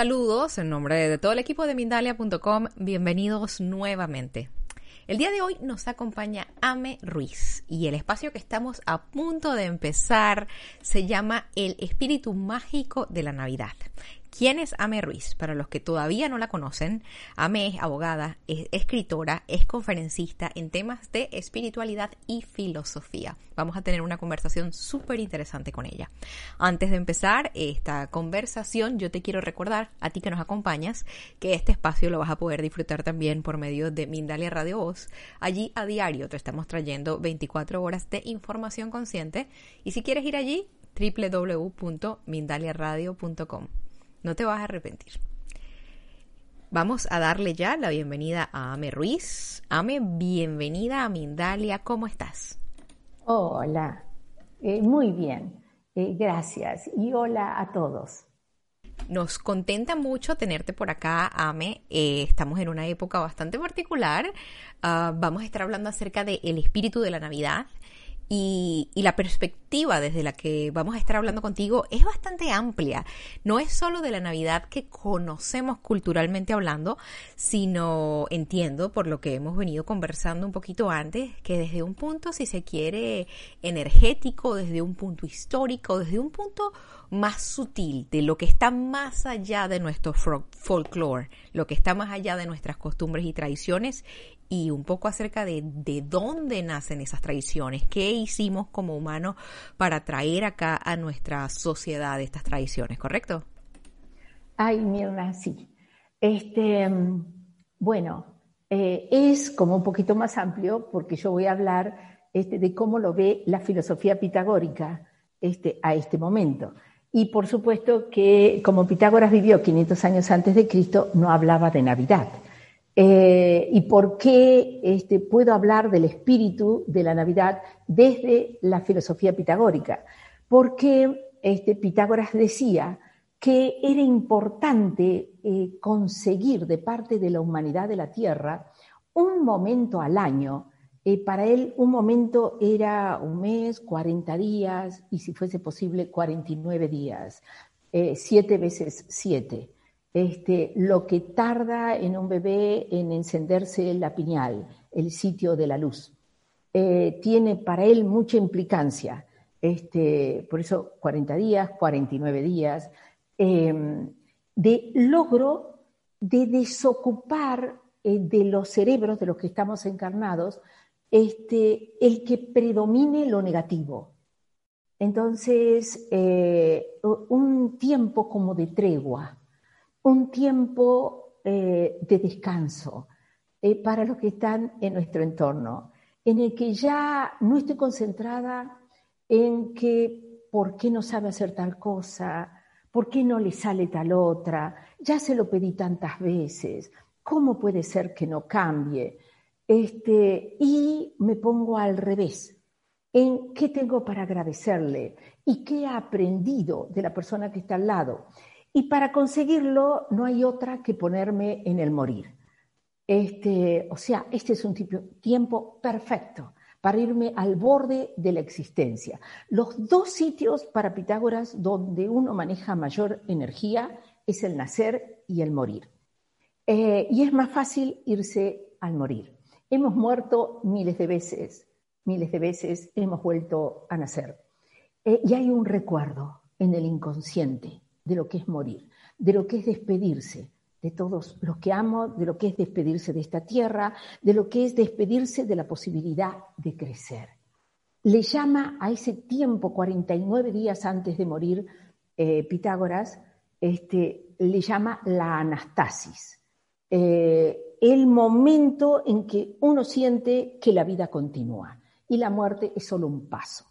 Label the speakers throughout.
Speaker 1: Saludos en nombre de todo el equipo de Mindalia.com. Bienvenidos nuevamente. El día de hoy nos acompaña Ame Ruiz y el espacio que estamos a punto de empezar se llama El Espíritu Mágico de la Navidad. ¿Quién es Ame Ruiz? Para los que todavía no la conocen, Ame es abogada, es escritora, es conferencista en temas de espiritualidad y filosofía. Vamos a tener una conversación súper interesante con ella. Antes de empezar esta conversación, yo te quiero recordar, a ti que nos acompañas, que este espacio lo vas a poder disfrutar también por medio de Mindalia Radio Voz. Allí a diario te estamos trayendo 24 horas de información consciente y si quieres ir allí, www.mindaliaradio.com. No te vas a arrepentir. Vamos a darle ya la bienvenida a Ame Ruiz. Ame, bienvenida a Mindalia. ¿Cómo estás?
Speaker 2: Hola, eh, muy bien. Eh, gracias. Y hola a todos.
Speaker 1: Nos contenta mucho tenerte por acá, Ame. Eh, estamos en una época bastante particular. Ah, vamos a estar hablando acerca del espíritu de la Navidad y, la perspectiva desde la que vamos a estar hablando contigo es bastante amplia. No es solo de la Navidad que conocemos culturalmente hablando, sino entiendo por lo que hemos venido conversando un poquito antes, que desde un punto, si se quiere, energético, desde un punto histórico, desde un punto más sutil, de lo que está más allá de nuestro folklore, lo que está más allá de nuestras costumbres y tradiciones, y un poco acerca de, de dónde nacen esas tradiciones, qué hicimos como humanos para traer acá a nuestra sociedad estas tradiciones, ¿correcto?
Speaker 2: Ay, Mirna, sí. Este, mm, bueno, eh, es como un poquito más amplio porque yo voy a hablar este, de cómo lo ve la filosofía pitagórica este, a este momento. Y por supuesto que como Pitágoras vivió 500 años antes de Cristo, no hablaba de Navidad. Eh, y por qué este, puedo hablar del espíritu de la Navidad desde la filosofía pitagórica. Porque este, Pitágoras decía que era importante eh, conseguir de parte de la humanidad de la Tierra un momento al año. Eh, para él un momento era un mes, 40 días y si fuese posible 49 días, siete veces siete este, lo que tarda en un bebé en encenderse la piñal, el sitio de la luz. Eh, tiene para él mucha implicancia. Este, por eso 40 días, 49 días, em, de logro de desocupar eh, de los cerebros de los que estamos encarnados este, el que predomine lo negativo. Entonces, eh, un tiempo como de tregua, un tiempo eh, de descanso eh, para los que están en nuestro entorno, en el que ya no estoy concentrada en que por qué no sabe hacer tal cosa, por qué no le sale tal otra, ya se lo pedí tantas veces, ¿cómo puede ser que no cambie? Este, y me pongo al revés, en qué tengo para agradecerle y qué ha aprendido de la persona que está al lado. Y para conseguirlo no hay otra que ponerme en el morir. Este, o sea, este es un tiempo perfecto para irme al borde de la existencia. Los dos sitios para Pitágoras donde uno maneja mayor energía es el nacer y el morir. Eh, y es más fácil irse al morir. Hemos muerto miles de veces, miles de veces hemos vuelto a nacer. Eh, y hay un recuerdo en el inconsciente de lo que es morir, de lo que es despedirse de todos los que amo, de lo que es despedirse de esta tierra, de lo que es despedirse de la posibilidad de crecer. Le llama a ese tiempo, 49 días antes de morir, eh, Pitágoras, este, le llama la anastasis, eh, el momento en que uno siente que la vida continúa y la muerte es solo un paso.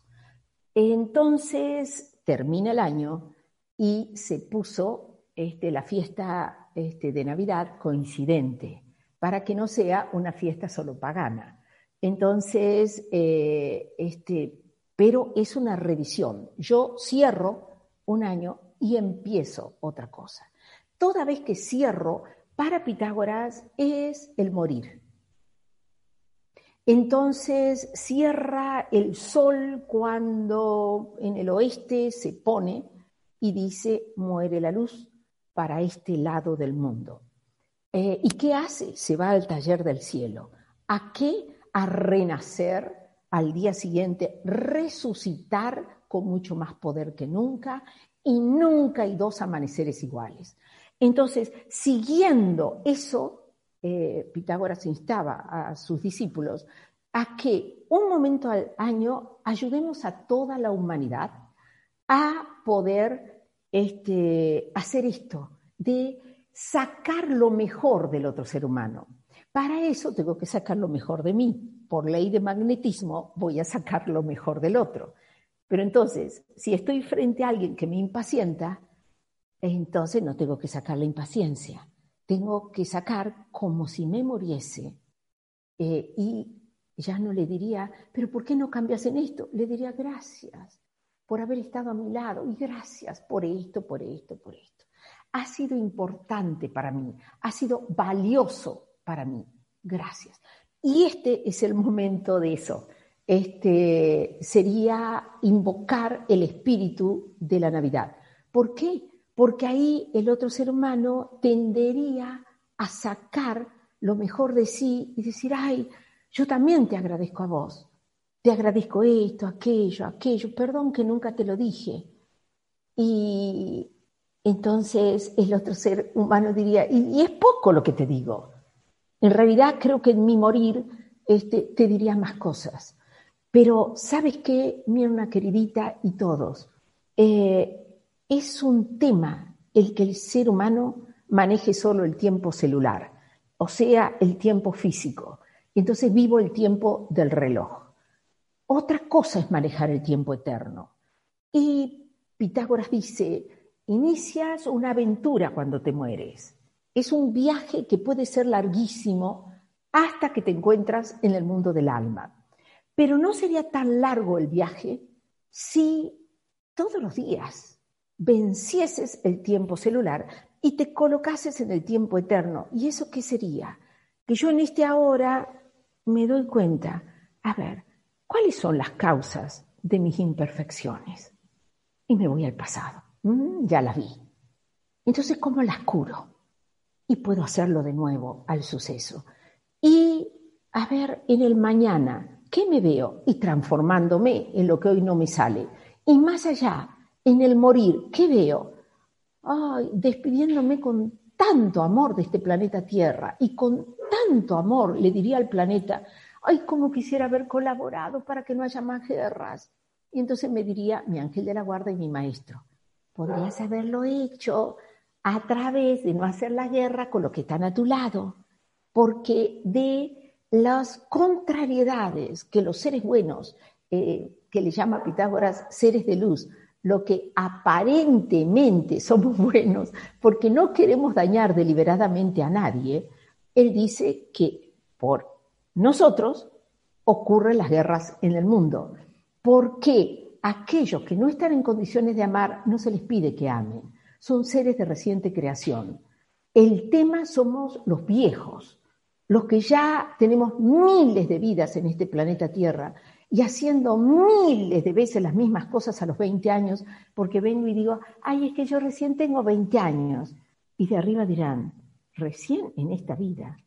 Speaker 2: Entonces termina el año, y se puso este, la fiesta este, de Navidad coincidente, para que no sea una fiesta solo pagana. Entonces, eh, este, pero es una revisión. Yo cierro un año y empiezo otra cosa. Toda vez que cierro, para Pitágoras es el morir. Entonces cierra el sol cuando en el oeste se pone y dice, muere la luz, para este lado del mundo. Eh, ¿Y qué hace? Se va al taller del cielo. ¿A qué? A renacer al día siguiente, resucitar con mucho más poder que nunca y nunca hay dos amaneceres iguales. Entonces, siguiendo eso, eh, Pitágoras instaba a sus discípulos a que un momento al año ayudemos a toda la humanidad a poder este, hacer esto, de sacar lo mejor del otro ser humano. Para eso tengo que sacar lo mejor de mí. Por ley de magnetismo voy a sacar lo mejor del otro. Pero entonces, si estoy frente a alguien que me impacienta, entonces no tengo que sacar la impaciencia. Tengo que sacar como si me muriese. Eh, y ya no le diría, pero ¿por qué no cambias en esto? Le diría gracias por haber estado a mi lado y gracias por esto, por esto, por esto. Ha sido importante para mí, ha sido valioso para mí. Gracias. Y este es el momento de eso. Este sería invocar el espíritu de la Navidad. ¿Por qué? Porque ahí el otro ser humano tendería a sacar lo mejor de sí y decir, ay, yo también te agradezco a vos. Te agradezco esto, aquello, aquello. Perdón que nunca te lo dije. Y entonces el otro ser humano diría, y, es poco lo que te digo. En realidad creo que en mi morir este, te diría más cosas. Pero ¿sabes qué, mi hermana queridita y todos? Eh, es un tema el que el ser humano maneje solo el tiempo celular, o sea, el tiempo físico. Entonces vivo el tiempo del reloj. Otra cosa es manejar el tiempo eterno. Y Pitágoras dice, inicias una aventura cuando te mueres. Es un viaje que puede ser larguísimo hasta que te encuentras en el mundo del alma. Pero no sería tan largo el viaje si todos los días vencieses el tiempo celular y te colocases en el tiempo eterno. ¿Y eso qué sería? Que yo en este ahora me doy cuenta, a ver, ¿cuáles son las causas de mis imperfecciones? Y me voy al pasado. Mm, ya las vi. Entonces, ¿cómo las curo? Y puedo hacerlo de nuevo al suceso. Y a ver, en el mañana, ¿qué me veo? Y transformándome en lo que hoy no me sale. Y más allá, en el morir, ¿qué veo? Ay, despidiéndome con tanto amor de este planeta Tierra y con tanto amor le diría al planeta, ay, cómo quisiera haber colaborado para que no haya más guerras. Y entonces me diría mi ángel de la guarda y mi maestro, podrías haberlo hecho a través de no hacer la guerra con lo que están a tu lado, porque de las contrariedades que los seres buenos, eh, que le llama Pitágoras seres de luz, lo que aparentemente somos buenos, porque no queremos dañar deliberadamente a nadie, él dice que por nosotros ocurren las guerras en el mundo, porque aquellos que no están en condiciones de amar no se les pide que amen, son seres de reciente creación. El tema somos los viejos, los que ya tenemos miles de vidas en este planeta Tierra y haciendo miles de veces las mismas cosas a los 20 años, porque vengo y digo, ay, es que yo recién tengo 20 años. Y de arriba dirán, recién en esta vida,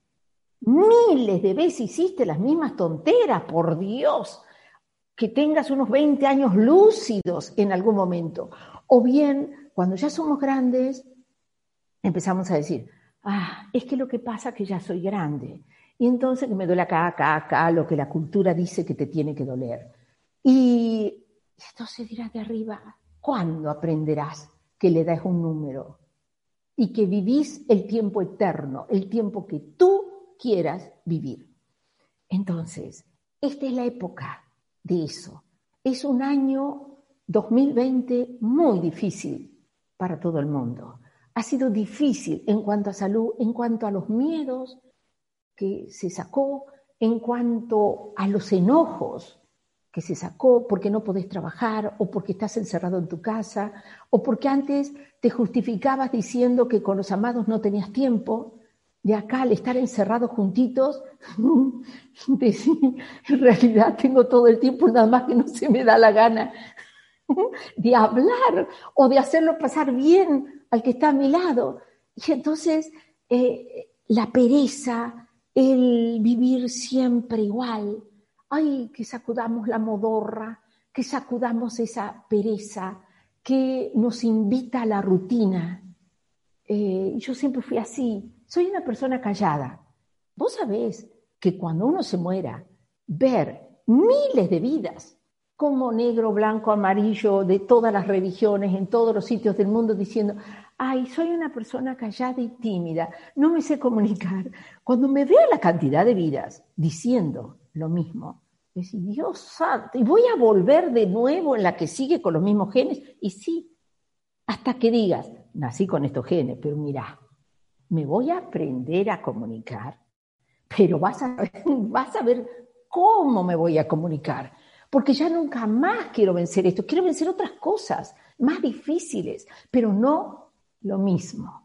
Speaker 2: miles de veces hiciste las mismas tonteras, por Dios, que tengas unos 20 años lúcidos en algún momento. O bien, cuando ya somos grandes, empezamos a decir, ah, es que lo que pasa es que ya soy grande y entonces me duele acá, acá, acá, lo que la cultura dice que te tiene que doler. Y entonces dirás de arriba, ¿cuándo aprenderás que le das un número? Y que vivís el tiempo eterno, el tiempo que tú quieras vivir. Entonces, esta es la época de eso. Es un año 2020 muy difícil para todo el mundo. Ha sido difícil en cuanto a salud, en cuanto a los miedos, que se sacó en cuanto a los enojos que se sacó porque no podés trabajar o porque estás encerrado en tu casa o porque antes te justificabas diciendo que con los amados no tenías tiempo. De acá al estar encerrados juntitos, decir, en realidad tengo todo el tiempo, nada más que no se me da la gana. de hablar o de hacerlo pasar bien al que está a mi lado. Y entonces eh, la pereza, el vivir siempre igual, ay, que sacudamos la modorra, que sacudamos esa pereza que nos invita a la rutina. Eh, yo siempre fui así, soy una persona callada. Vos sabés que cuando uno se muera, ver miles de vidas, como negro, blanco, amarillo, de todas las religiones, en todos los sitios del mundo, diciendo, ay, soy una persona callada y tímida, no me sé comunicar. Cuando me veo la cantidad de vidas diciendo lo mismo, decir, Dios santo, y voy a volver de nuevo en la que sigue con los mismos genes, y sí, hasta que digas, nací con estos genes, pero mira, me voy a aprender a comunicar, pero vas a, vas a ver cómo me voy a comunicar, porque ya nunca más quiero vencer esto, quiero vencer otras cosas más difíciles, pero no lo mismo.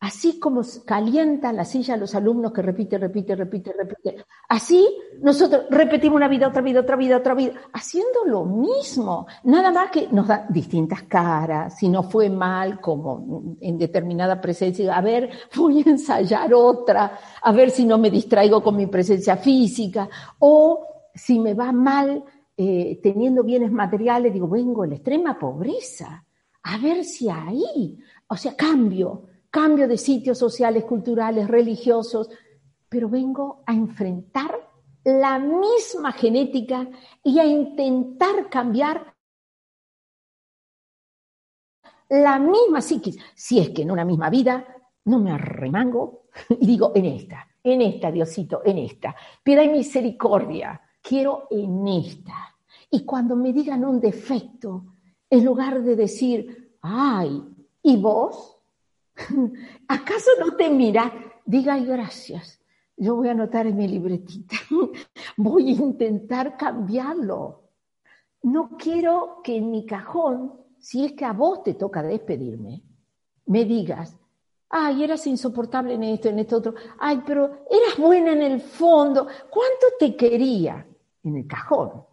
Speaker 2: Así como calienta la silla a los alumnos que repite, repite, repite, repite. Así nosotros repetimos una vida, otra vida, otra vida, otra vida, haciendo lo mismo. Nada más que nos da distintas caras, si no fue mal, como en determinada presencia, a ver, voy a ensayar otra, a ver si no me distraigo con mi presencia física, o si me va mal eh, teniendo bienes materiales, digo, vengo en la extrema pobreza, a ver si ahí, o sea, cambio cambio de sitios sociales, culturales, religiosos, pero vengo a enfrentar la misma genética y a intentar cambiar la misma psiquis. Si es que en una misma vida no me arremango y digo, en esta, en esta, Diosito, en esta. Piedad y misericordia, quiero en esta. Y cuando me digan un defecto, en lugar de decir, ay, ¿y vos? ¿Acaso no te mira? Diga gracias. Yo voy a anotar en mi libretita. Voy a intentar cambiarlo. No quiero que en mi cajón, si es que a vos te toca despedirme, me digas, ay, eras insoportable en esto, en esto otro, ay, pero eras buena en el fondo, ¿cuánto te quería? En el cajón.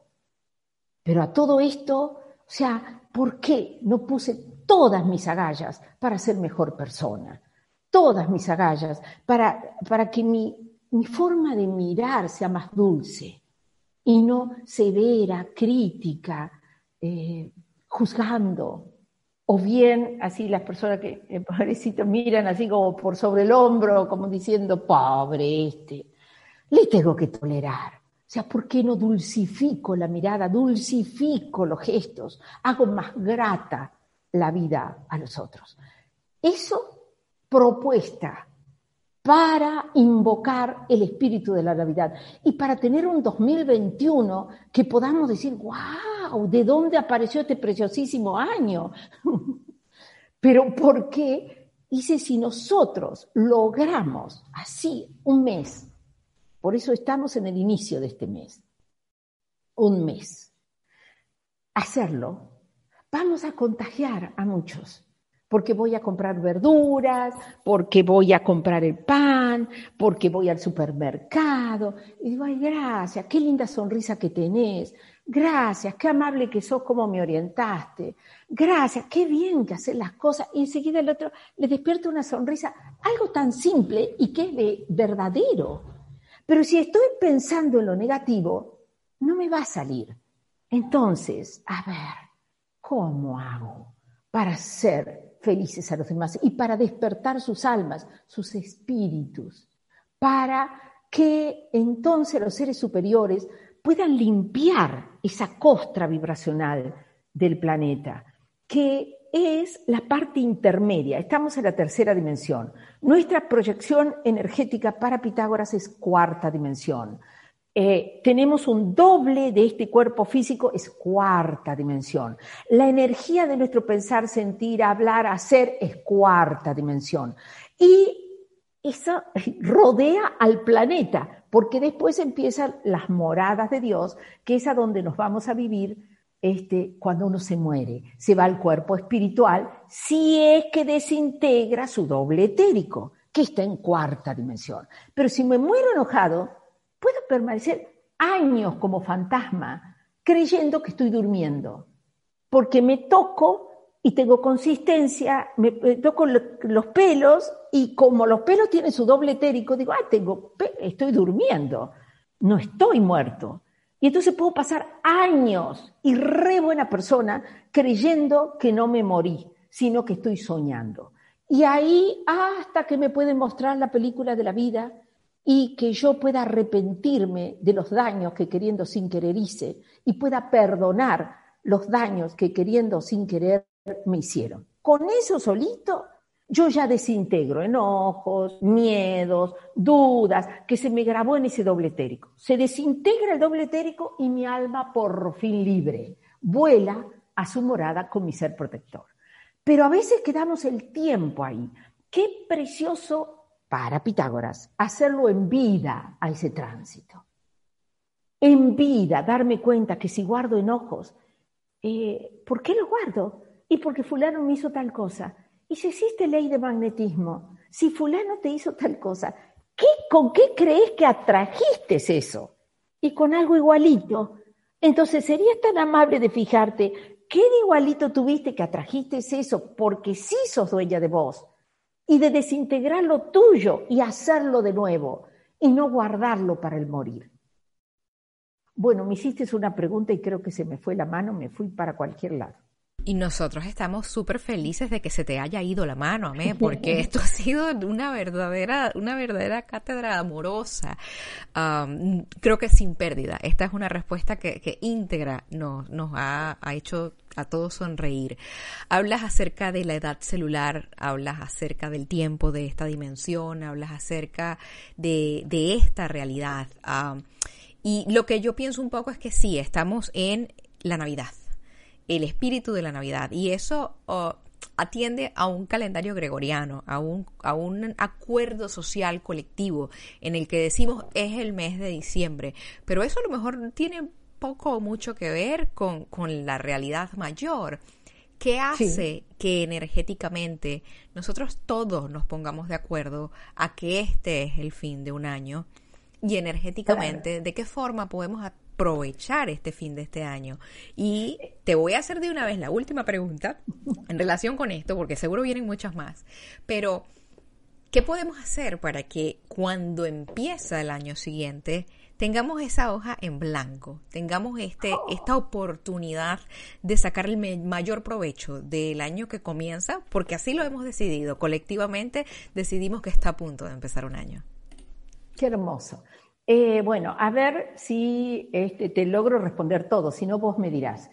Speaker 2: Pero a todo esto, o sea, ¿por qué no puse todas mis agallas para ser mejor persona, todas mis agallas para, para que mi, mi forma de mirar sea más dulce y no severa, crítica, eh, juzgando. O bien, así las personas que, eh, miran así como por sobre el hombro, como diciendo, pobre este, le tengo que tolerar. O sea, ¿por qué no dulcifico la mirada, dulcifico los gestos, hago más grata la vida a los otros. Eso propuesta para invocar el espíritu de la Navidad y para tener un 2021 que podamos decir, wow, ¿de dónde apareció este preciosísimo año? Pero ¿por qué? Dice, si nosotros logramos así un mes, por eso estamos en el inicio de este mes, un mes, hacerlo vamos a contagiar a muchos, porque voy a comprar verduras, porque voy a comprar el pan, porque voy al supermercado. Y digo, ay, gracias, qué linda sonrisa que tenés, gracias, qué amable que sos, cómo me orientaste, gracias, qué bien que haces las cosas. Y enseguida el otro le despierta una sonrisa, algo tan simple y que es de verdadero. Pero si estoy pensando en lo negativo, no me va a salir. Entonces, a ver, ¿Cómo hago para ser felices a los demás y para despertar sus almas, sus espíritus, para que entonces los seres superiores puedan limpiar esa costra vibracional del planeta, que es la parte intermedia. Estamos en la tercera dimensión. Nuestra proyección energética para Pitágoras es cuarta dimensión. Eh, tenemos un doble de este cuerpo físico, es cuarta dimensión. La energía de nuestro pensar, sentir, hablar, hacer es cuarta dimensión. Y eso rodea al planeta, porque después empiezan las moradas de Dios, que es a donde nos vamos a vivir este, cuando uno se muere. Se va al cuerpo espiritual si es que desintegra su doble etérico, que está en cuarta dimensión. Pero si me muero enojado, puedo permanecer años como fantasma creyendo que estoy durmiendo. porque me toco y tengo consistencia, me, toco los pelos y como los pelos tienen su doble etérico, digo, ah, tengo, estoy durmiendo, no estoy muerto. Y entonces puedo pasar años y re buena persona creyendo que no me morí, sino que estoy soñando. Y ahí hasta que me pueden mostrar la película de la vida y que yo pueda arrepentirme de los daños que queriendo sin querer hice y pueda perdonar los daños que queriendo sin querer me hicieron. Con eso solito yo ya desintegro enojos, miedos, dudas, que se me grabó en ese doble etérico. Se desintegra el doble etérico y mi alma por fin libre vuela a su morada con mi ser protector. Pero a veces quedamos el tiempo ahí. Qué precioso para Pitágoras hacerlo en vida a ese tránsito. En vida, darme cuenta que si guardo enojos, eh, ¿por qué lo guardo? Y porque fulano me hizo tal cosa. Y si existe ley de magnetismo, si fulano te hizo tal cosa, ¿qué, ¿con qué crees que atrajiste eso? Y con algo igualito. Entonces, ¿serías tan amable de fijarte qué de igualito tuviste que atrajiste eso porque sí sos dueña de vos? Y de desintegrar lo tuyo y hacerlo de nuevo y no guardarlo para el morir. Bueno, me hiciste una pregunta y creo que se me fue la mano, me fui para cualquier lado.
Speaker 1: Y nosotros estamos súper felices de que se te haya ido la mano, amén, porque esto ha sido una verdadera, una verdadera cátedra amorosa. creo que sin pérdida. Esta es una respuesta que, que íntegra nos, nos ha, ha hecho a todos sonreír. Hablas acerca de la edad celular, hablas acerca del tiempo de esta dimensión, hablas acerca de, de esta realidad. y lo que yo pienso un poco es que sí, estamos en la Navidad el espíritu de la Navidad. Y eso oh, atiende a un calendario gregoriano, a un, a un acuerdo social colectivo en el que decimos es el mes de diciembre. Pero eso a lo mejor tiene poco o mucho que ver con, la realidad mayor. ¿Qué hace que energéticamente nosotros todos nos pongamos de acuerdo a que este es el fin de un año? Y energéticamente, ¿de qué forma podemos aprovechar este fin de este año. Y te voy a hacer de una vez la última pregunta en relación con esto, porque seguro vienen muchas más. Pero, ¿qué podemos hacer para que cuando empieza el año siguiente tengamos esa hoja en blanco, tengamos este, esta oportunidad de sacar el mayor provecho del año que comienza, porque así lo hemos decidido, colectivamente decidimos que está a punto de empezar un año.
Speaker 2: Qué hermoso. Eh, bueno, a ver si este, te logro responder todo, si no vos me dirás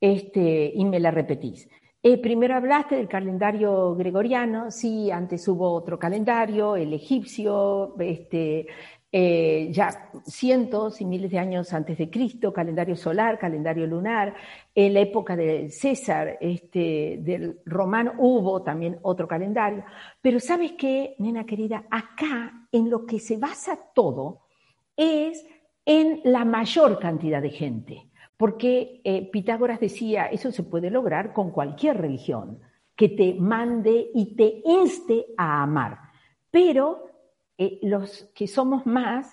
Speaker 2: este, y me la repetís. Eh, primero hablaste del calendario gregoriano, sí, antes hubo otro calendario, el egipcio, este, eh, ya cientos y miles de años antes de Cristo, calendario solar, calendario lunar, en la época de César, este, del romano, hubo también otro calendario. Pero sabes qué, nena querida, acá en lo que se basa todo, es en la mayor cantidad de gente, porque eh, Pitágoras decía, eso se puede lograr con cualquier religión, que te mande y te inste a amar, pero eh, los que somos más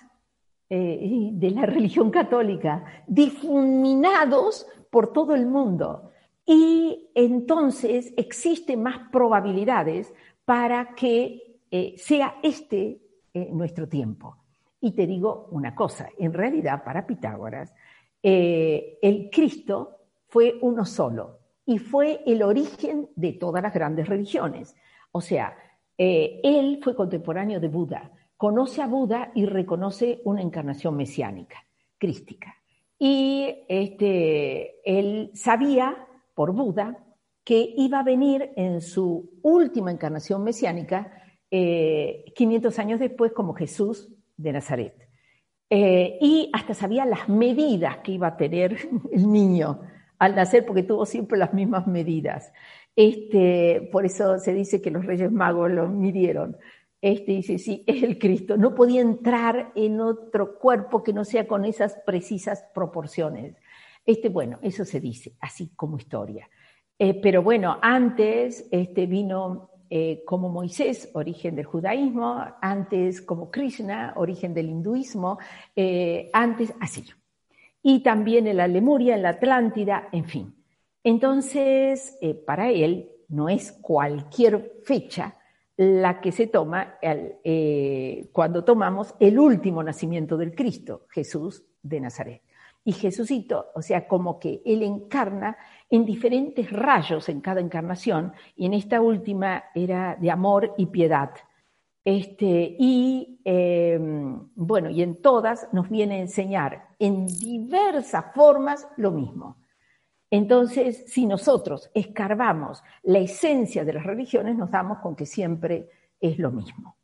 Speaker 2: eh, de la religión católica, difuminados por todo el mundo, y entonces existen más probabilidades para que sea este nuestro tiempo. Y te digo una cosa, en realidad para Pitágoras, eh, el Cristo fue uno solo y fue el origen de todas las grandes religiones. O sea, eh, él fue contemporáneo de Buda, conoce a Buda y reconoce una encarnación mesiánica, crística. Y este, él sabía por Buda que iba a venir en su última encarnación mesiánica, 500 eh, años después, como Jesús de Nazaret. Eh, y hasta sabía las medidas que iba a tener el niño al nacer, porque tuvo siempre las mismas medidas. Este, por eso se dice que los Reyes Magos lo midieron. Este dice, sí, es el Cristo. No podía entrar en otro cuerpo que no sea con esas precisas proporciones. Este, bueno, eso se dice, así como historia. Eh, pero bueno, antes este, vino eh, como Moisés, origen del judaísmo, antes como Krishna, origen del hinduismo, eh, antes así. Y también en la Lemuria, en la Atlántida, en fin. Entonces, eh, para él no es cualquier fecha la que se toma cuando tomamos el último nacimiento del Cristo, Jesús de Nazaret. Y Jesucito, o sea, como que Él encarna en diferentes rayos en cada encarnación, y en esta última era de amor y piedad. Este, y em, bueno, y en todas nos viene a enseñar en diversas formas lo mismo. Entonces, si nosotros escarbamos la esencia de las religiones, nos damos con que siempre es lo mismo.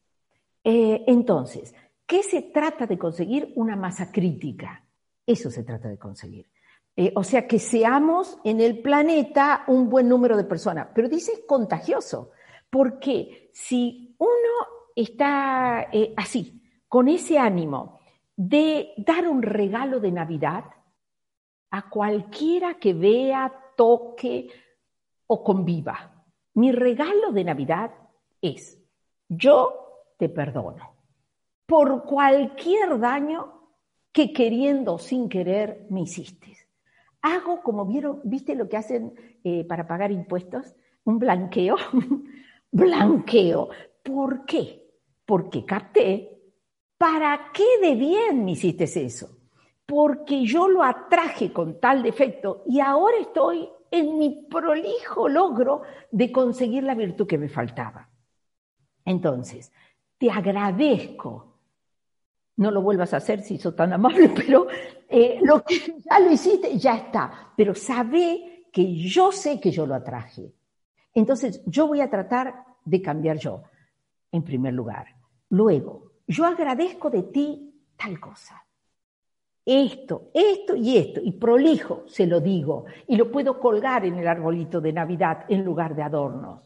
Speaker 2: Eh, entonces, ¿qué se trata de conseguir? Una masa crítica. Eso se trata de conseguir. Eh, o sea, que seamos en el planeta un buen número de personas. Pero dice contagioso, porque si uno está eh, así, con ese ánimo de dar un regalo de Navidad, a cualquiera que vea, toque o conviva. Mi regalo de Navidad es, yo te perdono por cualquier daño que queriendo sin querer me hiciste. Hago como vieron, viste lo que hacen eh, para pagar impuestos, un blanqueo, blanqueo. ¿Por qué? Porque capté, ¿para qué de bien me hiciste eso? porque yo lo atraje con tal defecto y ahora estoy en mi prolijo logro de conseguir la virtud que me faltaba. Entonces, te agradezco. No lo vuelvas a hacer si sos tan amable, pero eh, lo que ya lo hiciste, ya está. Pero sabe que yo sé que yo lo atraje. Entonces, yo voy a tratar de cambiar yo, en primer lugar. Luego, yo agradezco de ti tal cosa esto, esto y esto, y prolijo se lo digo, y lo puedo colgar en el arbolito de Navidad en lugar de adornos.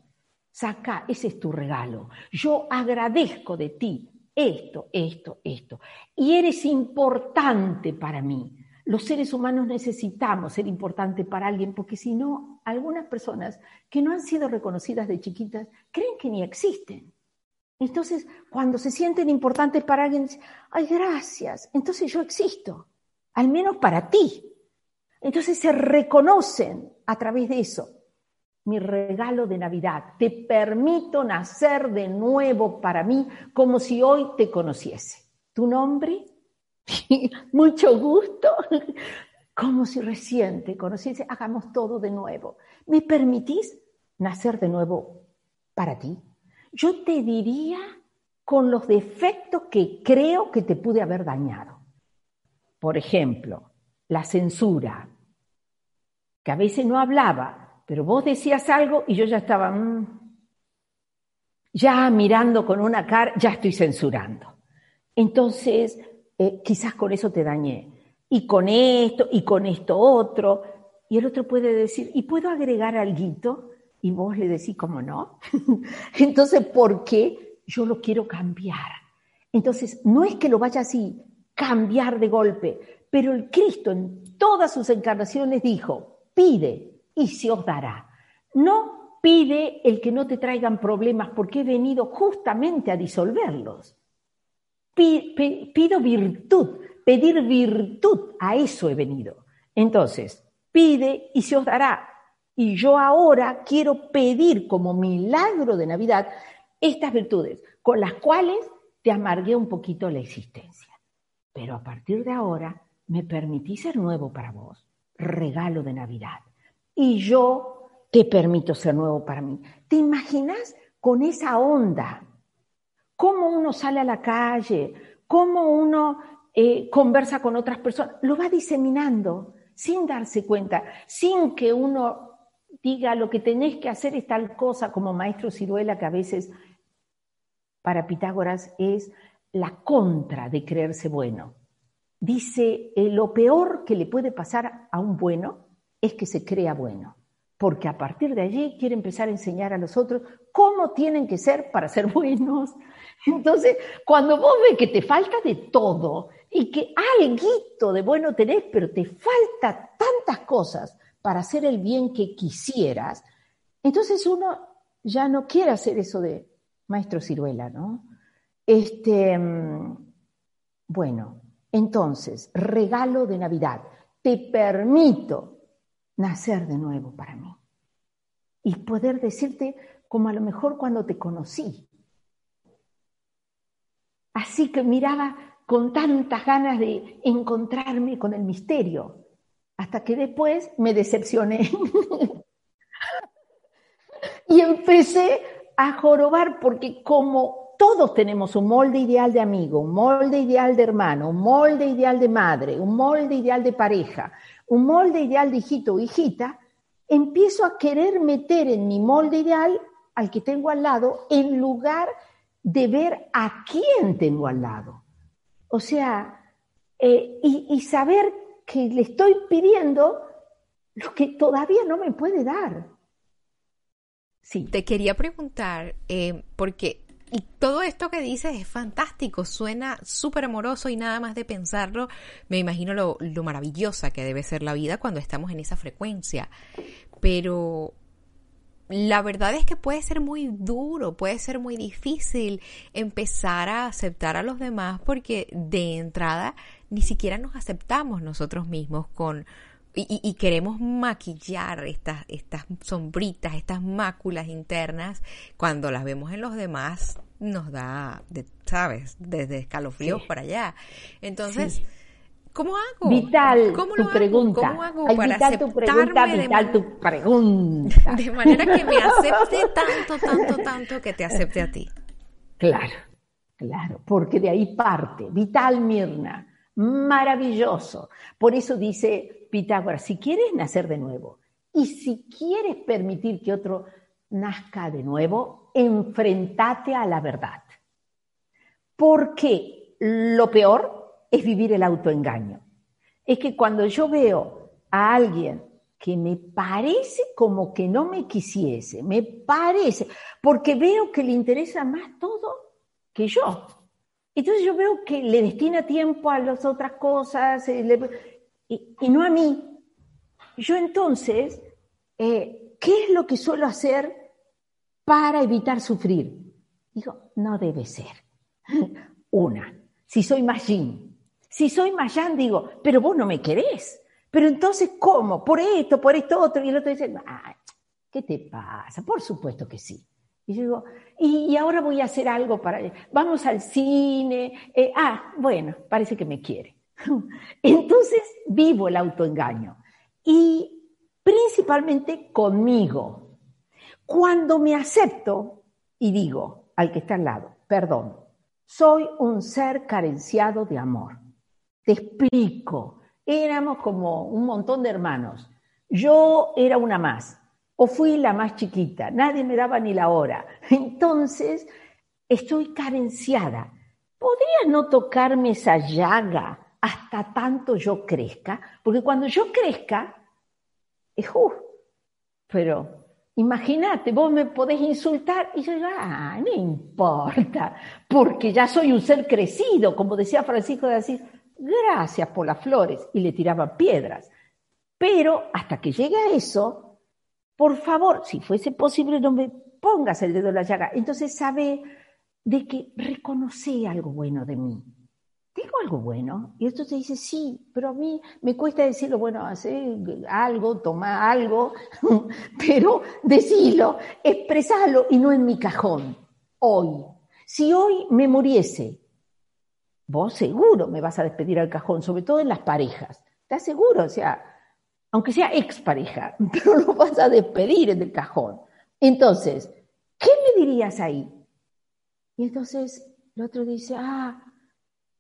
Speaker 2: Saca, ese es tu regalo. Yo agradezco de ti esto, esto, esto. Y eres importante para mí. Los seres humanos necesitamos ser importantes para alguien, porque si no, algunas personas que no han sido reconocidas de chiquitas creen que ni existen. Entonces, cuando se sienten importantes para alguien, dicen, ay, gracias, entonces yo existo al menos para ti. Entonces se reconocen a través de eso. Mi regalo de Navidad, te permito nacer de nuevo para mí como si hoy te conociese. ¿Tu nombre? Mucho gusto. Como si recién te conociese, hagamos todo de nuevo. ¿Me permitís nacer de nuevo para ti? Yo te diría con los defectos que creo que te pude haber dañado. Por ejemplo, la censura, que a veces no hablaba, pero vos decías algo y yo ya estaba mm, ya mirando con una cara, ya estoy censurando. Entonces, eh, quizás con eso te dañé. Y con esto, y con esto otro. Y el otro puede decir, ¿y puedo agregar algo? Y vos le decís, ¿cómo no? Entonces, ¿por qué yo lo quiero cambiar? Entonces, no es que lo vaya así, cambiar de golpe. Pero el Cristo en todas sus encarnaciones dijo, pide y se os dará. No pide el que no te traigan problemas porque he venido justamente a disolverlos. Pido virtud, pedir virtud, a eso he venido. Entonces, pide y se os dará. Y yo ahora quiero pedir como milagro de Navidad estas virtudes, con las cuales te amargué un poquito la existencia. Pero a partir de ahora me permití ser nuevo para vos, regalo de Navidad. Y yo te permito ser nuevo para mí. ¿Te imaginas con esa onda? ¿Cómo uno sale a la calle? ¿Cómo uno eh, conversa con otras personas? Lo va diseminando sin darse cuenta, sin que uno diga lo que tenés que hacer es tal cosa, como maestro Ciruela, que a veces para Pitágoras es la contra de creerse bueno. Dice, eh, lo peor que le puede pasar a un bueno es que se crea bueno, porque a partir de allí quiere empezar a enseñar a los otros cómo tienen que ser para ser buenos. Entonces, cuando vos ves que te falta de todo y que algo de bueno tenés, pero te falta tantas cosas para hacer el bien que quisieras, entonces uno ya no quiere hacer eso de maestro ciruela, ¿no? Este, mm, bueno, entonces, regalo de Navidad. Te permito nacer de nuevo para mí. Y poder decirte como a lo mejor cuando te conocí. Así que miraba con tantas ganas de encontrarme con el misterio, hasta que después me decepcioné. y empecé a jorobar porque como todos tenemos un molde ideal de amigo, un molde ideal de hermano, un molde ideal de madre, un molde ideal de pareja, un molde ideal de hijito o hijita, empiezo a querer meter en mi molde ideal al que tengo al lado en lugar de ver a quién tengo al lado. O sea, eh, y, saber que le estoy pidiendo lo que todavía no me puede dar.
Speaker 1: Sí. Te quería preguntar, eh, porque y todo esto que dices es fantástico, suena súper amoroso y nada más de pensarlo, me imagino lo, lo, maravillosa que debe ser la vida cuando estamos en esa frecuencia. Pero la verdad es que puede ser muy duro, puede ser muy difícil empezar a aceptar a los demás porque de entrada ni siquiera nos aceptamos nosotros mismos con y, queremos maquillar estas, estas sombritas, estas máculas internas, cuando las vemos en los demás, nos da, ¿sabes? Desde escalofríos para allá. Entonces, ¿cómo hago?
Speaker 2: Vital, ¿Cómo tu pregunta. ¿Cómo hago para vital tu pregunta, vital tu pregunta.
Speaker 1: De manera que me acepte tanto, tanto, tanto que te acepte a ti.
Speaker 2: Claro, claro, porque de ahí parte. Vital Mirna, maravilloso. Por eso dice Pitágoras, si quieres nacer de nuevo y si quieres permitir que otro nazca de nuevo, enfrentate a la verdad. Porque lo peor es vivir el autoengaño. Es que cuando yo veo a alguien que me parece como que no me quisiese, me parece, porque veo que le interesa más todo que yo. Entonces yo veo que le destina tiempo a las otras cosas, eh, y, no a mí. Yo entonces, eh, ¿qué es lo que suelo hacer para evitar sufrir? Digo, no debe ser. Una, si soy más Si soy más digo, pero vos no me querés. Pero entonces, ¿cómo? Por esto, por esto otro. Y el otro dice, ¿qué te pasa? Por supuesto que sí. Y yo digo, y, ahora voy a hacer algo para... Vamos al cine. Eh, ah, bueno, parece que me quiere. Entonces vivo el autoengaño y principalmente conmigo. Cuando me acepto y digo al que está al lado, perdón, soy un ser carenciado de amor. Te explico, éramos como un montón de hermanos. Yo era una más, o fui la más chiquita, nadie me daba ni la hora. Entonces, estoy carenciada. ¿Podrías no tocarme esa llaga hasta tanto yo crezca, porque cuando yo crezca, es justo. Pero imagínate, vos me podés insultar y yo digo, ah, no importa, porque ya soy un ser crecido, como decía Francisco de Asís, gracias por las flores, y le tiraban piedras. Pero hasta que llegue a eso, por favor, si fuese posible, no me pongas el dedo en la llaga. Entonces sabe de que reconoce algo bueno de mí ¿tengo algo bueno? Y esto te dice, sí, pero a mí me cuesta decirlo, bueno, hace algo, toma algo, pero decilo, expresalo y no en mi cajón, hoy. Si hoy me muriese, vos seguro me vas a despedir al cajón, sobre todo en las parejas. ¿Estás seguro? O sea, aunque sea expareja, pero lo vas a despedir en el cajón. Entonces, ¿qué me dirías ahí? Y entonces el otro dice, ah,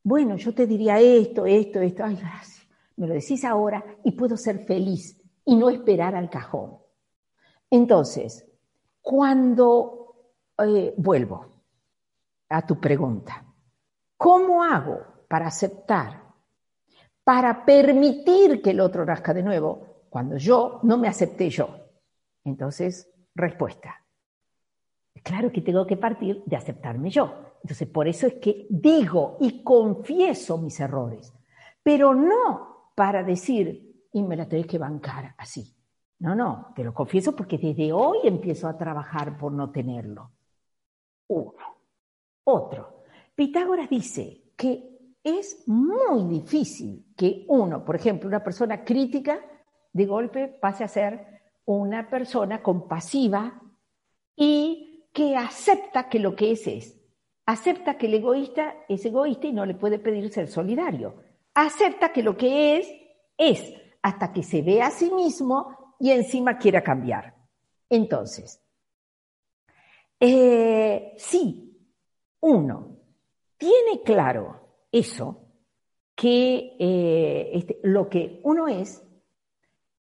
Speaker 2: bueno, yo te diría esto, esto, esto, ay, gracias. Me lo decís ahora y puedo ser feliz y no esperar al cajón. Entonces, cuando eh, vuelvo a tu pregunta, ¿cómo hago para aceptar, para permitir que el otro nazca de nuevo cuando yo no me acepté yo? Entonces, respuesta. Claro que tengo que partir de aceptarme yo. Entonces, por eso es que digo y confieso mis errores, pero no para decir, y me la tenés que bancar así. No, no, te lo confieso porque desde hoy empiezo a trabajar por no tenerlo. Uno. Otro. Pitágoras dice que es muy difícil que uno, por ejemplo, una persona crítica, de golpe pase a ser una persona compasiva y que acepta que lo que es es. Acepta que el egoísta es egoísta y no le puede pedir ser solidario. Acepta que lo que es es, hasta que se ve a sí mismo y encima quiera cambiar. Entonces, eh, si uno tiene claro eso, que eh, este, lo que uno es,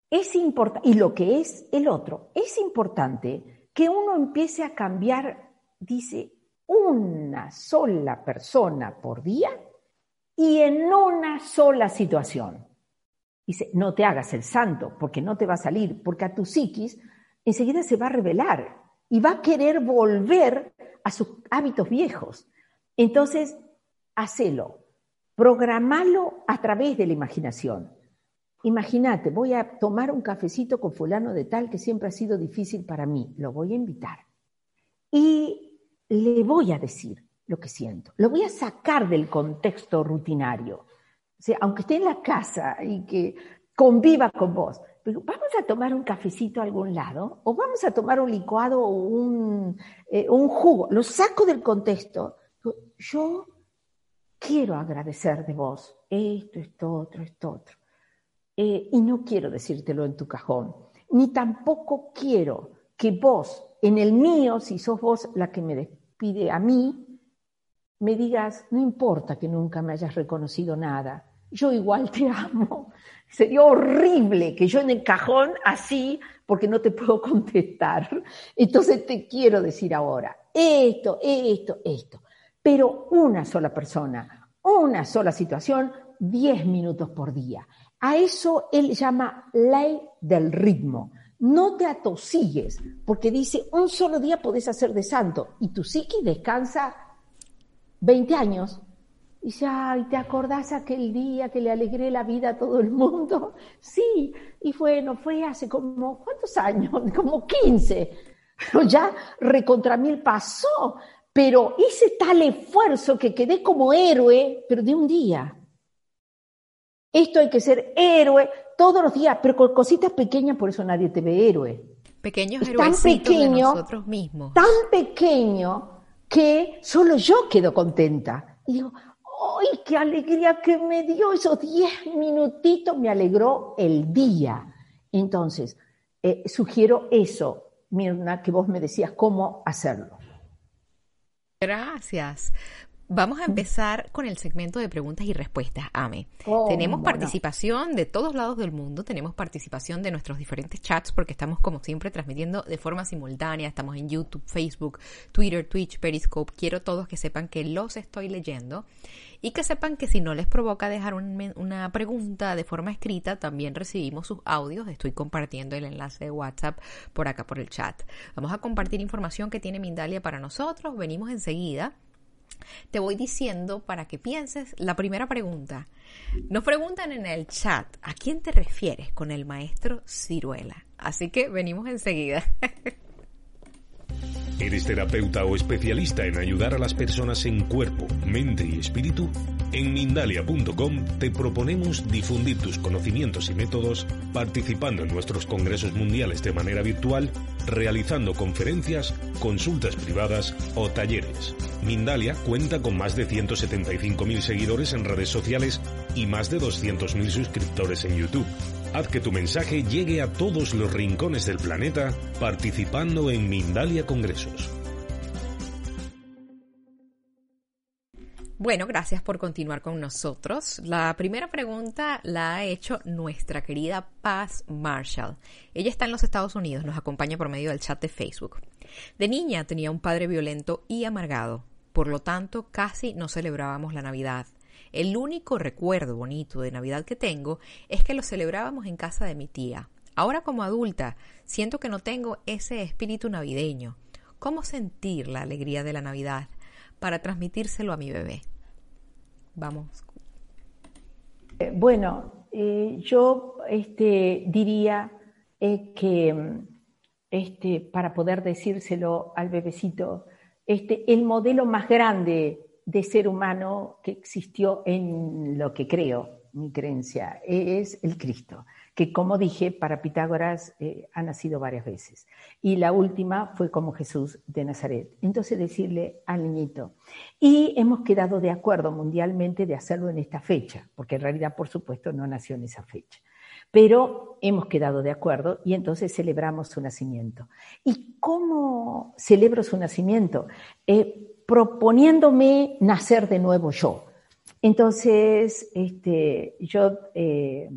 Speaker 2: es importante, y lo que es el otro, es importante que uno empiece a cambiar, dice, una sola persona por día y en una sola situación. Dice, no te hagas el santo, porque no te va a salir, porque a tu psiquis enseguida se va a revelar y va a querer volver a sus hábitos viejos. Entonces, hacelo, programalo a través de la imaginación. Imagínate, voy a tomar un cafecito con fulano de tal que siempre ha sido difícil para mí, lo voy a invitar. Y le voy a decir lo que siento, lo voy a sacar del contexto rutinario. Aunque esté en la casa y que conviva con vos, pero vamos a tomar un cafecito a algún lado o vamos a tomar un licuado o un, eh, un jugo. Lo saco del contexto. Yo quiero agradecer de vos esto, esto, otro, esto, otro. Eh, y no quiero decírtelo en tu cajón, ni tampoco quiero que vos, en el mío, si sos vos la que me despide a mí, me digas, no importa que nunca me hayas reconocido nada, yo igual te amo. Sería horrible que yo en el cajón así, porque no te puedo contestar. Entonces te quiero decir ahora, esto, esto, esto. Pero una sola persona, una sola situación, 10 minutos por día. A eso él llama ley del ritmo. No te atosigues, porque dice, un solo día podés hacer de santo y tu psiqui descansa 20 años. Y dice, ay, ¿te acordás aquel día que le alegré la vida a todo el mundo? Sí, y bueno, fue hace como, ¿cuántos años? Como 15. Pero ya recontra mil pasó, pero hice tal esfuerzo que quedé como héroe, pero de un día. Esto hay que ser héroe todos los días, pero con cositas pequeñas, por eso nadie te ve héroe.
Speaker 1: Pequeños héroes de nosotros mismos.
Speaker 2: Tan pequeño que solo yo quedo contenta. Y digo, ¡ay, qué alegría que me dio! Esos diez minutitos me alegró el día. Entonces, eh, sugiero eso, Mirna, que vos me decías cómo hacerlo.
Speaker 1: Gracias. Vamos a empezar con el segmento de preguntas y respuestas, Ame. Oh, tenemos participación de todos lados del mundo, tenemos participación de nuestros diferentes chats porque estamos como siempre transmitiendo de forma simultánea, estamos en YouTube, Facebook, Twitter, Twitch, Periscope. Quiero todos que sepan que los estoy leyendo y que sepan que si no les provoca dejar una pregunta de forma escrita, también recibimos sus audios. Estoy compartiendo el enlace de WhatsApp por acá por el chat. Vamos a compartir información que tiene Mindalia para nosotros. Venimos enseguida. Te voy diciendo para que pienses la primera pregunta. Nos preguntan en el chat, ¿a quién te refieres con el maestro Ciruela? Así que venimos enseguida.
Speaker 3: ¿Eres terapeuta o especialista en ayudar a las personas en cuerpo, mente y espíritu? En Mindalia.com te proponemos difundir tus conocimientos y métodos participando en nuestros congresos mundiales de manera virtual, realizando conferencias, consultas privadas o talleres. Mindalia cuenta con más de 175.000 seguidores en redes sociales y más de 200.000 suscriptores en YouTube. Haz que tu mensaje llegue a todos los rincones del planeta participando en Mindalia Congresos.
Speaker 1: Bueno, gracias por continuar con nosotros. La primera pregunta la ha hecho nuestra querida Paz Marshall. Ella está en los Estados Unidos, nos acompaña por medio del chat de Facebook. De niña tenía un padre violento y amargado, por lo tanto casi no celebrábamos la Navidad. El único recuerdo bonito de Navidad que tengo es que lo celebrábamos en casa de mi tía. Ahora como adulta, siento que no tengo ese espíritu navideño. ¿Cómo sentir la alegría de la Navidad para transmitírselo a mi bebé? Vamos.
Speaker 2: Eh, bueno, eh, yo este, diría eh, que este, para poder decírselo al bebecito, este, el modelo más grande de ser humano que existió en lo que creo, mi creencia, es el Cristo. que como dije, para Pitágoras eh, ha nacido varias veces. Y la última fue como Jesús de Nazaret. Entonces decirle al niñito, y hemos quedado de acuerdo mundialmente de hacerlo en esta fecha, porque en realidad, por supuesto, no nació en esa fecha. Pero hemos quedado de acuerdo y entonces celebramos su nacimiento. ¿Y cómo celebro su nacimiento? Eh, proponiéndome nacer de nuevo yo. Entonces, este, yo eh,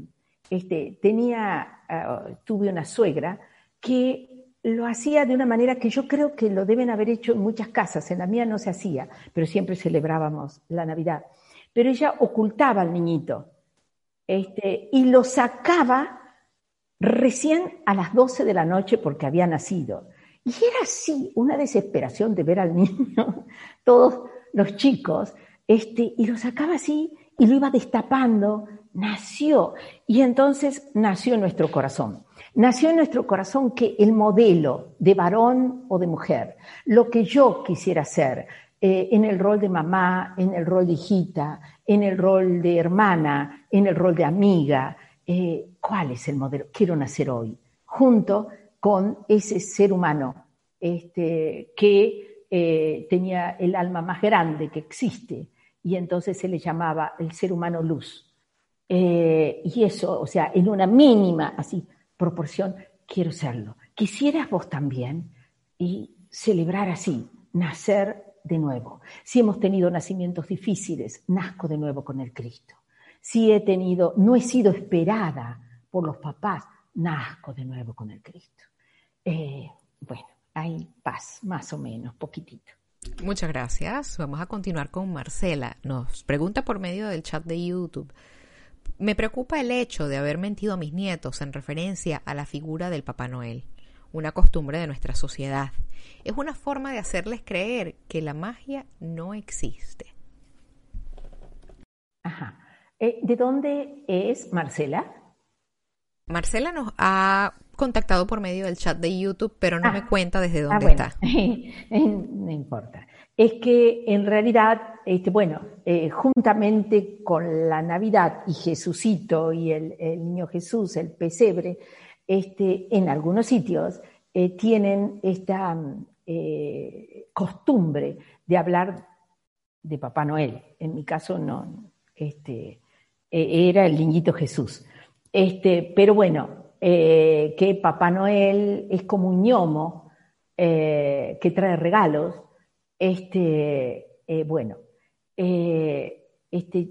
Speaker 2: este, tenía, ah, tuve una suegra que lo hacía de una manera que yo creo que lo deben haber hecho en muchas casas. En la mía no se hacía, pero siempre celebrábamos la Navidad. Pero ella ocultaba al niñito este, y lo sacaba recién a las 12 de la noche porque había nacido. Y era así, una desesperación de ver al niño, todos los chicos, este, y lo sacaba así y lo iba destapando, nació. Y entonces nació en nuestro corazón. Nació en nuestro corazón que el modelo de varón o de mujer, lo que yo quisiera ser, eh, en el rol de mamá, en el rol de hijita, en el rol de hermana, en el rol de amiga, eh, ¿cuál es el modelo? Quiero nacer hoy, junto con ese ser humano este, que eh, tenía el alma más grande que existe y entonces se le llamaba el ser humano luz. Y eso, o sea, en una mínima así proporción, quiero serlo. Quisieras vos también y celebrar así, nacer de nuevo. Si hemos tenido nacimientos difíciles, nazco de nuevo con el Cristo. Si he tenido, no he sido esperada por los papás, nazco de nuevo con el Cristo. Eh, bueno, hay paz, más o menos, poquitito.
Speaker 1: Muchas gracias. Vamos a continuar con Marcela. Nos pregunta por medio del chat de YouTube. Me preocupa el hecho de haber mentido a mis nietos en referencia a la figura del Papá Noel, una costumbre de nuestra sociedad. Es una forma de hacerles creer que la magia no existe.
Speaker 2: Ajá. Eh, ¿De dónde es Marcela?
Speaker 1: Marcela nos ha contactado por medio del chat de YouTube, pero no me ah. cuenta desde ah, dónde está.
Speaker 2: no importa. Es que en realidad, este, bueno, eh, juntamente con la Navidad y Jesucito y el, niño Jesús, el pesebre, este, en algunos sitios eh, tienen esta eh, costumbre de hablar de Papá Noel. En mi caso no, este, era el niñito Jesús. Este, pero bueno, eh, que Papá Noel es como un ñomo que trae regalos. Este, bueno, este,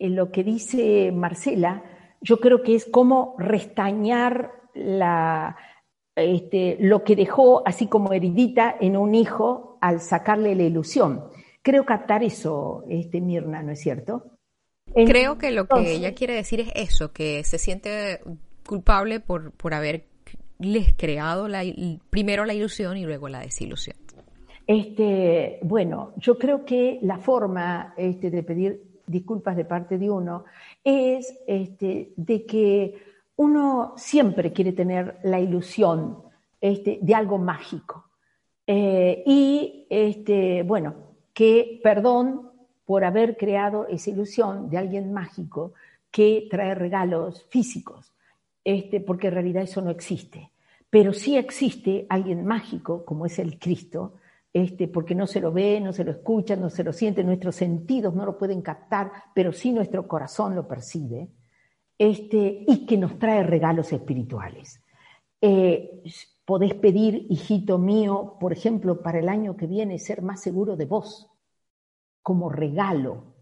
Speaker 2: en lo que dice Marcela, yo creo que es como restañar la, este, lo que dejó así como heridita en un hijo al sacarle la ilusión. Creo captar eso, este, Mirna, ¿no es cierto?
Speaker 1: Creo que lo que ella quiere decir es eso, que se siente culpable por, por haberles creado la, primero la ilusión y luego la desilusión.
Speaker 2: Este, bueno, yo creo que la forma este, de pedir disculpas de parte de uno es este, de que uno siempre quiere tener la ilusión este, de algo mágico. Eh, y este, bueno, que perdón por haber creado esa ilusión de alguien mágico que trae regalos físicos este, porque en realidad eso no existe. Pero sí existe alguien mágico, como es el Cristo, este, porque no se lo ve, no se lo escucha, no se lo siente, nuestros sentidos no lo pueden captar, pero sí nuestro corazón lo percibe, este, y que nos trae regalos espirituales. Eh, podés pedir, hijito mío, por ejemplo, para el año que viene, ser más seguro de vos, como regalo.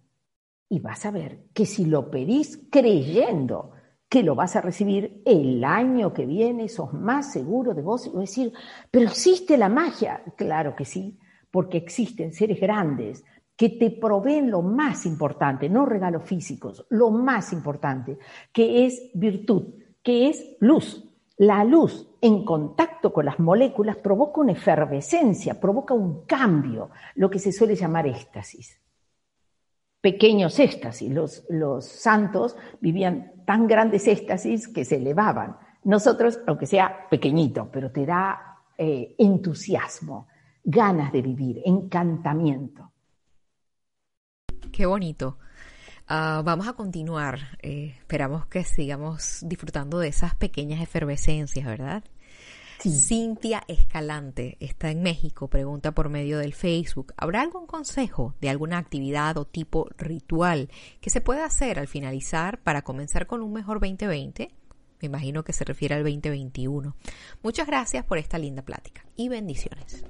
Speaker 2: Y vas a ver que si lo pedís creyendo que lo vas a recibir el año que viene, sos más seguro de vos. Y decir, pero existe la magia. Claro que sí, porque existen seres grandes que te proveen lo más importante, no regalos físicos, lo más importante, que es virtud, que es luz. La luz en contacto con las moléculas provoca una efervescencia, provoca un cambio, lo que se suele llamar éxtasis pequeños éxtasis. Los, los santos vivían tan grandes éxtasis que se elevaban. Nosotros, aunque sea pequeñito, pero te da eh, entusiasmo, ganas de vivir, encantamiento.
Speaker 1: Qué bonito. Ah, vamos a continuar. Eh, esperamos que sigamos disfrutando de esas pequeñas efervescencias, ¿verdad? Cintia Escalante está en México, pregunta por medio del Facebook, ¿habrá algún consejo de alguna actividad o tipo ritual que se pueda hacer al finalizar para comenzar con un mejor 2020? Me imagino que se refiere al 2021. Muchas gracias por esta linda plática y bendiciones.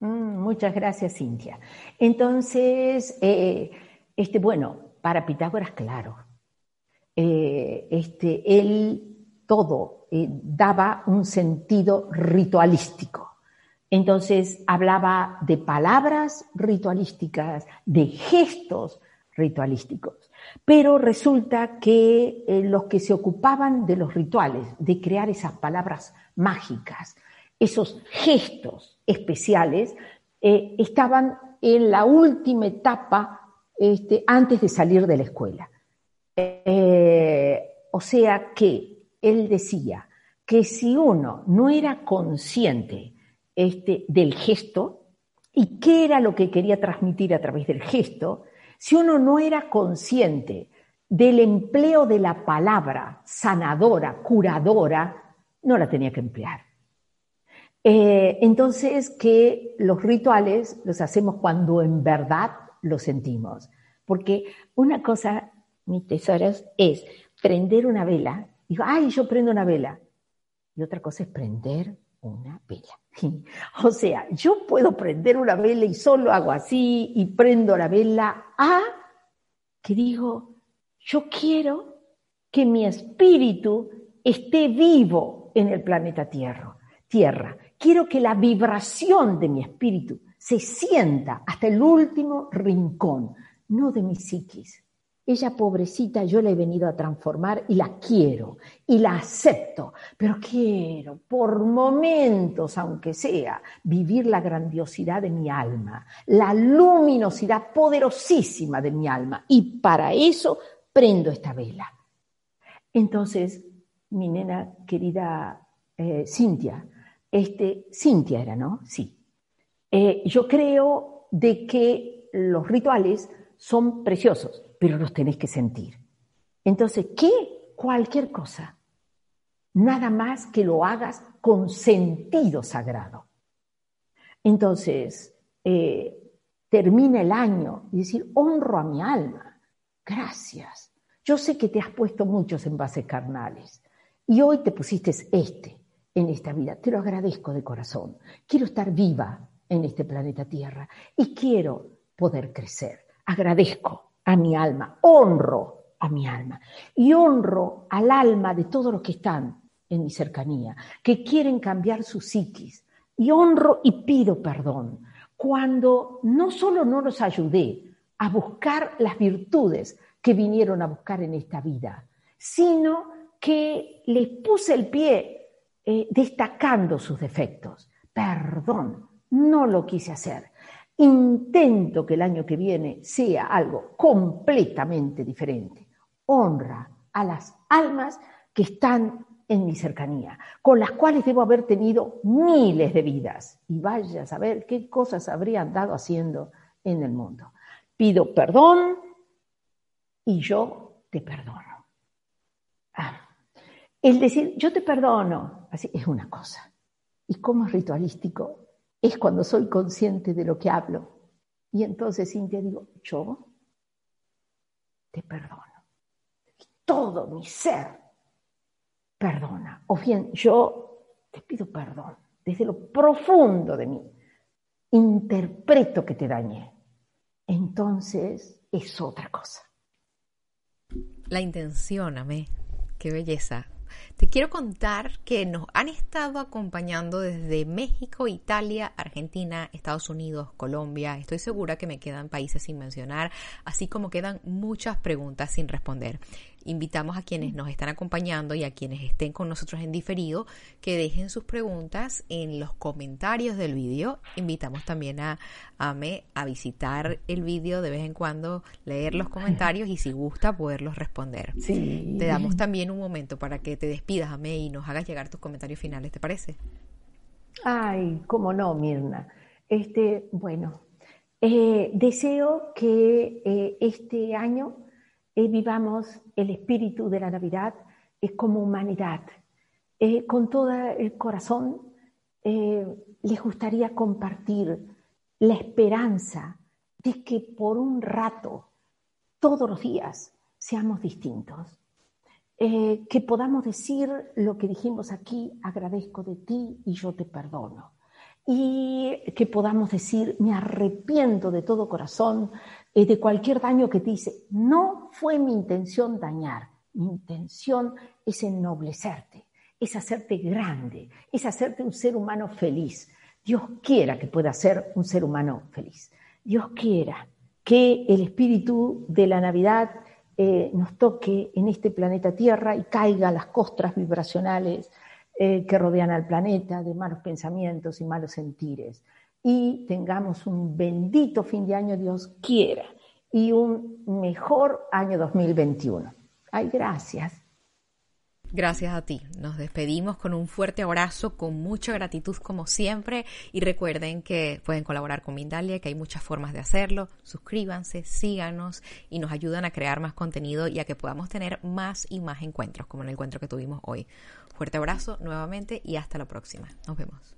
Speaker 2: Mm, muchas gracias, Cintia. Entonces, eh, este, bueno, para Pitágoras, claro. Eh, este, él todo eh, daba un sentido ritualístico. Entonces hablaba de palabras ritualísticas, de gestos ritualísticos. Pero resulta que eh, los que se ocupaban de los rituales, de crear esas palabras mágicas, esos gestos especiales, eh, estaban en la última etapa este, antes de salir de la escuela. o sea que él decía que si uno no era consciente este, del gesto y qué era lo que quería transmitir a través del gesto, si uno no era consciente del empleo de la palabra sanadora, curadora, no la tenía que emplear. Eh, entonces, que los rituales los hacemos cuando en verdad lo sentimos. Porque una cosa, mis tesoros, es prender una vela Digo, ay, yo prendo una vela. Y otra cosa es prender una vela. O sea, yo puedo prender una vela y solo hago así y prendo la vela a que digo, yo quiero que mi espíritu esté vivo en el planeta Tierra. Tierra. Quiero que la vibración de mi espíritu se sienta hasta el último rincón, no de mi psiquis, ella pobrecita yo la he venido a transformar y la quiero y la acepto, pero quiero por momentos, aunque sea, vivir la grandiosidad de mi alma, la luminosidad poderosísima de mi alma y para eso prendo esta vela. Entonces, mi nena querida eh, Cintia, este, Cintia era, ¿no? Sí. Eh, yo creo de que los rituales son preciosos pero los tenés que sentir. Entonces, ¿qué? Cualquier cosa. Nada más que lo hagas con sentido sagrado. Entonces, eh, termina el año y decir, honro a mi alma. Gracias. Yo sé que te has puesto muchos envases carnales y hoy te pusiste este en esta vida. Te lo agradezco de corazón. Quiero estar viva en este planeta Tierra y quiero poder crecer. Agradezco a mi alma, honro a mi alma y honro al alma de todos los que están en mi cercanía, que quieren cambiar su psiquis. Y honro y pido perdón cuando no solo no los ayudé a buscar las virtudes que vinieron a buscar en esta vida, sino que les puse el pie eh, destacando sus defectos. Perdón, no lo quise hacer. Intento que el año que viene sea algo completamente diferente. Honra a las almas que están en mi cercanía, con las cuales debo haber tenido miles de vidas. Y vaya a saber qué cosas habrían dado haciendo en el mundo. Pido perdón y yo te perdono. Ah, el decir yo te perdono, así es una cosa. Y como es ritualístico, es cuando soy consciente de lo que hablo. Y entonces, Cintia, digo, yo te perdono. Todo mi ser perdona. O bien, yo te pido perdón desde lo profundo de mí. Interpreto que te dañé. Entonces es otra cosa.
Speaker 1: La intención, amé. Qué belleza. Te quiero contar que nos han estado acompañando desde México, Italia, Argentina, Estados Unidos, Colombia. Estoy segura que me quedan países sin mencionar, así como quedan muchas preguntas sin responder invitamos a quienes nos están acompañando y a quienes estén con nosotros en diferido que dejen sus preguntas en los comentarios del vídeo. Invitamos también a Ame a visitar el vídeo de vez en cuando, leer los comentarios y si gusta poderlos responder.
Speaker 2: Sí.
Speaker 1: Te damos también un momento para que te despidas, Ame, y nos hagas llegar tus comentarios finales, ¿te parece?
Speaker 2: Ay, cómo no, Mirna. Este, bueno, eh, deseo que eh, este año eh, vivamos el espíritu de la Navidad eh, como humanidad. Eh, con todo el corazón les gustaría compartir la esperanza de que por un rato, todos los días, seamos distintos. que podamos decir lo que dijimos aquí, agradezco de ti y yo te perdono y que podamos decir, me arrepiento de todo corazón de cualquier daño que te hice. No fue mi intención dañar, mi intención es ennoblecerte, es hacerte grande, es hacerte un ser humano feliz. Dios quiera que pueda ser un ser humano feliz. Dios quiera que el espíritu de la Navidad eh, nos toque en este planeta Tierra y caiga las costras vibracionales eh, que rodean al planeta, de malos pensamientos y malos sentires. Y tengamos un bendito fin de año, Dios quiera, y un mejor año 2021. Ay, gracias.
Speaker 1: Gracias a ti. Nos despedimos con un fuerte abrazo, con mucha gratitud como siempre y recuerden que pueden colaborar con Mindalia, que hay muchas formas de hacerlo. Suscríbanse, síganos y nos ayudan a crear más contenido y a que podamos tener más y más encuentros como el encuentro que tuvimos hoy. Fuerte abrazo nuevamente y hasta la próxima. Nos vemos.